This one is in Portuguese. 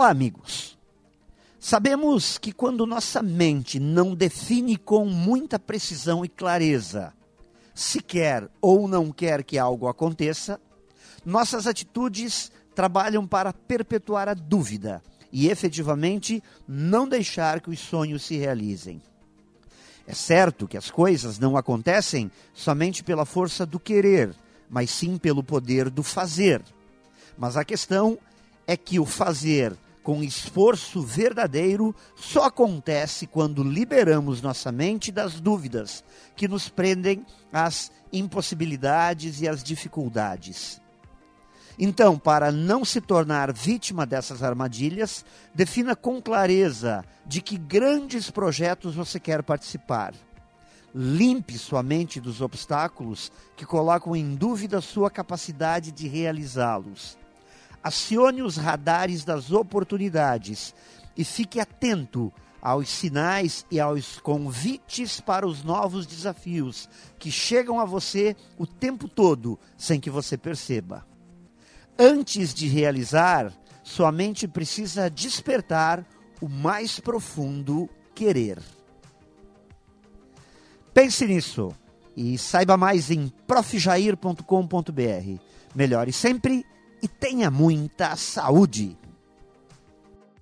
Olá, amigos. Sabemos que quando nossa mente não define com muita precisão e clareza se quer ou não quer que algo aconteça, nossas atitudes trabalham para perpetuar a dúvida e efetivamente não deixar que os sonhos se realizem. É certo que as coisas não acontecem somente pela força do querer, mas sim pelo poder do fazer. Mas a questão é que o fazer com esforço verdadeiro só acontece quando liberamos nossa mente das dúvidas que nos prendem às impossibilidades e às dificuldades. Então, para não se tornar vítima dessas armadilhas, defina com clareza de que grandes projetos você quer participar. Limpe sua mente dos obstáculos que colocam em dúvida sua capacidade de realizá-los. Acione os radares das oportunidades e fique atento aos sinais e aos convites para os novos desafios que chegam a você o tempo todo sem que você perceba. Antes de realizar, sua mente precisa despertar o mais profundo querer. Pense nisso e saiba mais em profjair.com.br. Melhore sempre e tenha muita saúde.